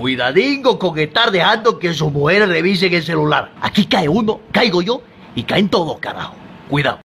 Cuidadingo con estar dejando que sus mujeres revisen el celular. Aquí cae uno, caigo yo y caen todos, carajo. Cuidado.